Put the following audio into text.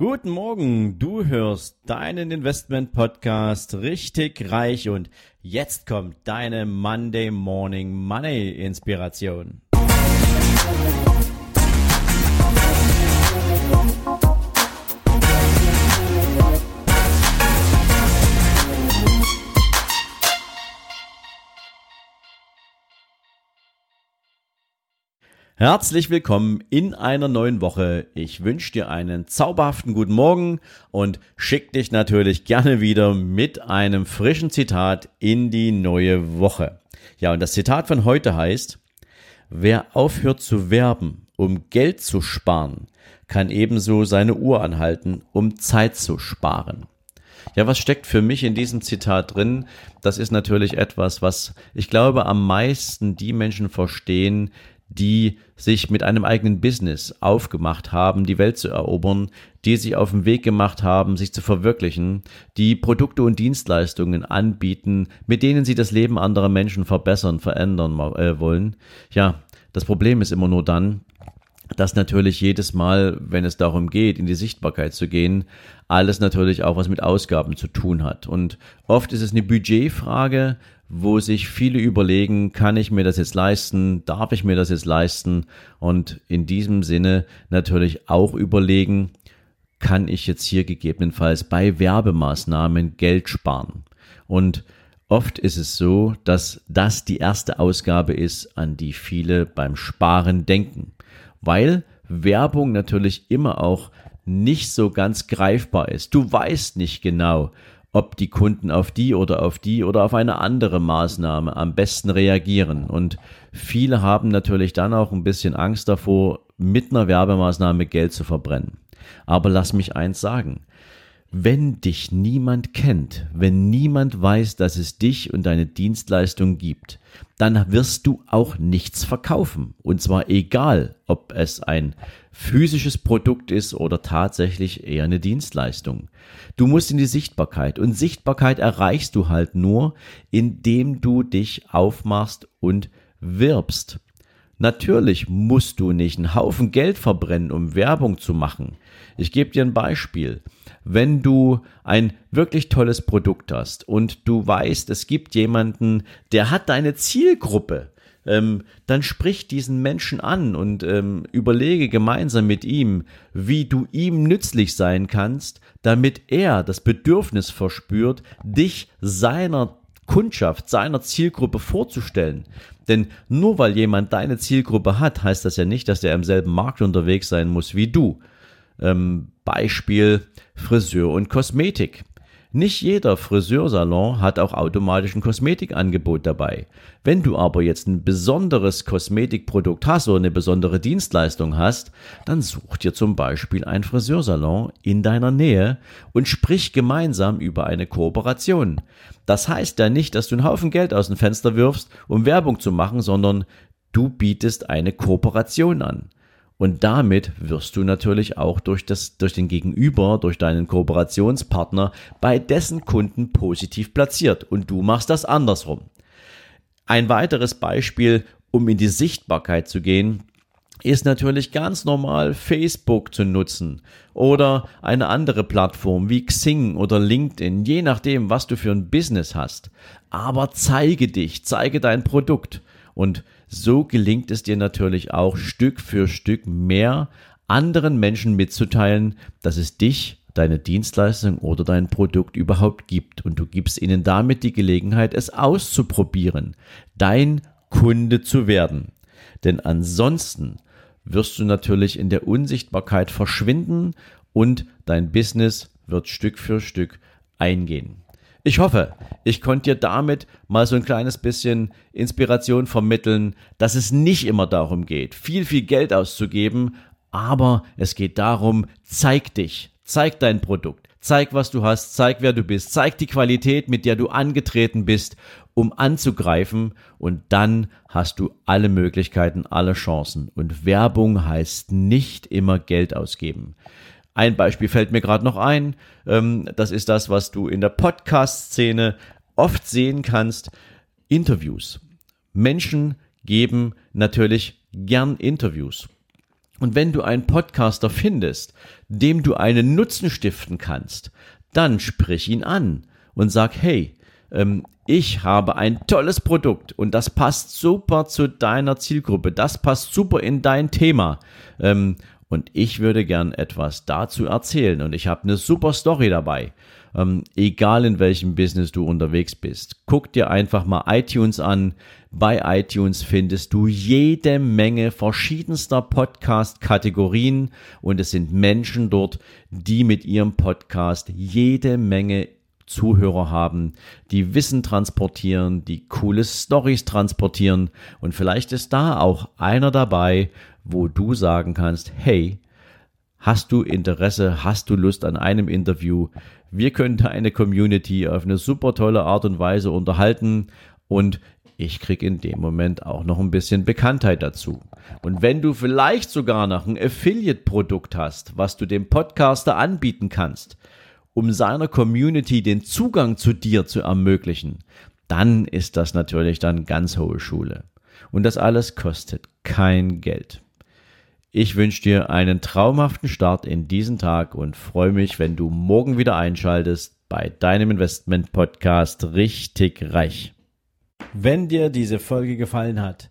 Guten Morgen, du hörst deinen Investment Podcast richtig reich und jetzt kommt deine Monday Morning Money Inspiration. Herzlich willkommen in einer neuen Woche. Ich wünsche dir einen zauberhaften guten Morgen und schick dich natürlich gerne wieder mit einem frischen Zitat in die neue Woche. Ja, und das Zitat von heute heißt, wer aufhört zu werben, um Geld zu sparen, kann ebenso seine Uhr anhalten, um Zeit zu sparen. Ja, was steckt für mich in diesem Zitat drin? Das ist natürlich etwas, was ich glaube am meisten die Menschen verstehen, die sich mit einem eigenen Business aufgemacht haben, die Welt zu erobern, die sich auf den Weg gemacht haben, sich zu verwirklichen, die Produkte und Dienstleistungen anbieten, mit denen sie das Leben anderer Menschen verbessern, verändern äh, wollen. Ja, das Problem ist immer nur dann, dass natürlich jedes Mal, wenn es darum geht, in die Sichtbarkeit zu gehen, alles natürlich auch was mit Ausgaben zu tun hat. Und oft ist es eine Budgetfrage, wo sich viele überlegen, kann ich mir das jetzt leisten, darf ich mir das jetzt leisten und in diesem Sinne natürlich auch überlegen, kann ich jetzt hier gegebenenfalls bei Werbemaßnahmen Geld sparen. Und oft ist es so, dass das die erste Ausgabe ist, an die viele beim Sparen denken, weil Werbung natürlich immer auch nicht so ganz greifbar ist. Du weißt nicht genau, ob die Kunden auf die oder auf die oder auf eine andere Maßnahme am besten reagieren. Und viele haben natürlich dann auch ein bisschen Angst davor, mit einer Werbemaßnahme Geld zu verbrennen. Aber lass mich eins sagen. Wenn dich niemand kennt, wenn niemand weiß, dass es dich und deine Dienstleistung gibt, dann wirst du auch nichts verkaufen. Und zwar egal, ob es ein physisches Produkt ist oder tatsächlich eher eine Dienstleistung. Du musst in die Sichtbarkeit und Sichtbarkeit erreichst du halt nur, indem du dich aufmachst und wirbst. Natürlich musst du nicht einen Haufen Geld verbrennen, um Werbung zu machen. Ich gebe dir ein Beispiel wenn du ein wirklich tolles Produkt hast und du weißt, es gibt jemanden, der hat deine Zielgruppe, ähm, dann sprich diesen Menschen an und ähm, überlege gemeinsam mit ihm, wie du ihm nützlich sein kannst, damit er das Bedürfnis verspürt, dich seiner Kundschaft, seiner Zielgruppe vorzustellen. Denn nur weil jemand deine Zielgruppe hat, heißt das ja nicht, dass er im selben Markt unterwegs sein muss wie du. Ähm, Beispiel Friseur und Kosmetik. Nicht jeder Friseursalon hat auch automatisch ein Kosmetikangebot dabei. Wenn du aber jetzt ein besonderes Kosmetikprodukt hast oder eine besondere Dienstleistung hast, dann such dir zum Beispiel ein Friseursalon in deiner Nähe und sprich gemeinsam über eine Kooperation. Das heißt ja nicht, dass du einen Haufen Geld aus dem Fenster wirfst, um Werbung zu machen, sondern du bietest eine Kooperation an. Und damit wirst du natürlich auch durch, das, durch den Gegenüber, durch deinen Kooperationspartner bei dessen Kunden positiv platziert. Und du machst das andersrum. Ein weiteres Beispiel, um in die Sichtbarkeit zu gehen, ist natürlich ganz normal Facebook zu nutzen oder eine andere Plattform wie Xing oder LinkedIn, je nachdem, was du für ein Business hast. Aber zeige dich, zeige dein Produkt. Und so gelingt es dir natürlich auch Stück für Stück mehr anderen Menschen mitzuteilen, dass es dich, deine Dienstleistung oder dein Produkt überhaupt gibt. Und du gibst ihnen damit die Gelegenheit, es auszuprobieren, dein Kunde zu werden. Denn ansonsten wirst du natürlich in der Unsichtbarkeit verschwinden und dein Business wird Stück für Stück eingehen. Ich hoffe, ich konnte dir damit mal so ein kleines bisschen Inspiration vermitteln, dass es nicht immer darum geht, viel, viel Geld auszugeben, aber es geht darum, zeig dich, zeig dein Produkt, zeig, was du hast, zeig, wer du bist, zeig die Qualität, mit der du angetreten bist, um anzugreifen und dann hast du alle Möglichkeiten, alle Chancen. Und Werbung heißt nicht immer Geld ausgeben. Ein Beispiel fällt mir gerade noch ein. Ähm, das ist das, was du in der Podcast-Szene oft sehen kannst. Interviews. Menschen geben natürlich gern Interviews. Und wenn du einen Podcaster findest, dem du einen Nutzen stiften kannst, dann sprich ihn an und sag, hey, ähm, ich habe ein tolles Produkt und das passt super zu deiner Zielgruppe, das passt super in dein Thema. Ähm, und ich würde gern etwas dazu erzählen und ich habe eine super Story dabei. Ähm, egal in welchem Business du unterwegs bist. Guck dir einfach mal iTunes an. Bei iTunes findest du jede Menge verschiedenster Podcast-Kategorien und es sind Menschen dort, die mit ihrem Podcast jede Menge Zuhörer haben, die Wissen transportieren, die coole Stories transportieren und vielleicht ist da auch einer dabei, wo du sagen kannst, hey, hast du Interesse, hast du Lust an einem Interview? Wir können da eine Community auf eine super tolle Art und Weise unterhalten und ich krieg in dem Moment auch noch ein bisschen Bekanntheit dazu. Und wenn du vielleicht sogar noch ein Affiliate-Produkt hast, was du dem Podcaster anbieten kannst, um seiner Community den Zugang zu dir zu ermöglichen, dann ist das natürlich dann ganz hohe Schule. Und das alles kostet kein Geld. Ich wünsche dir einen traumhaften Start in diesen Tag und freue mich, wenn du morgen wieder einschaltest bei deinem Investment Podcast richtig reich. Wenn dir diese Folge gefallen hat,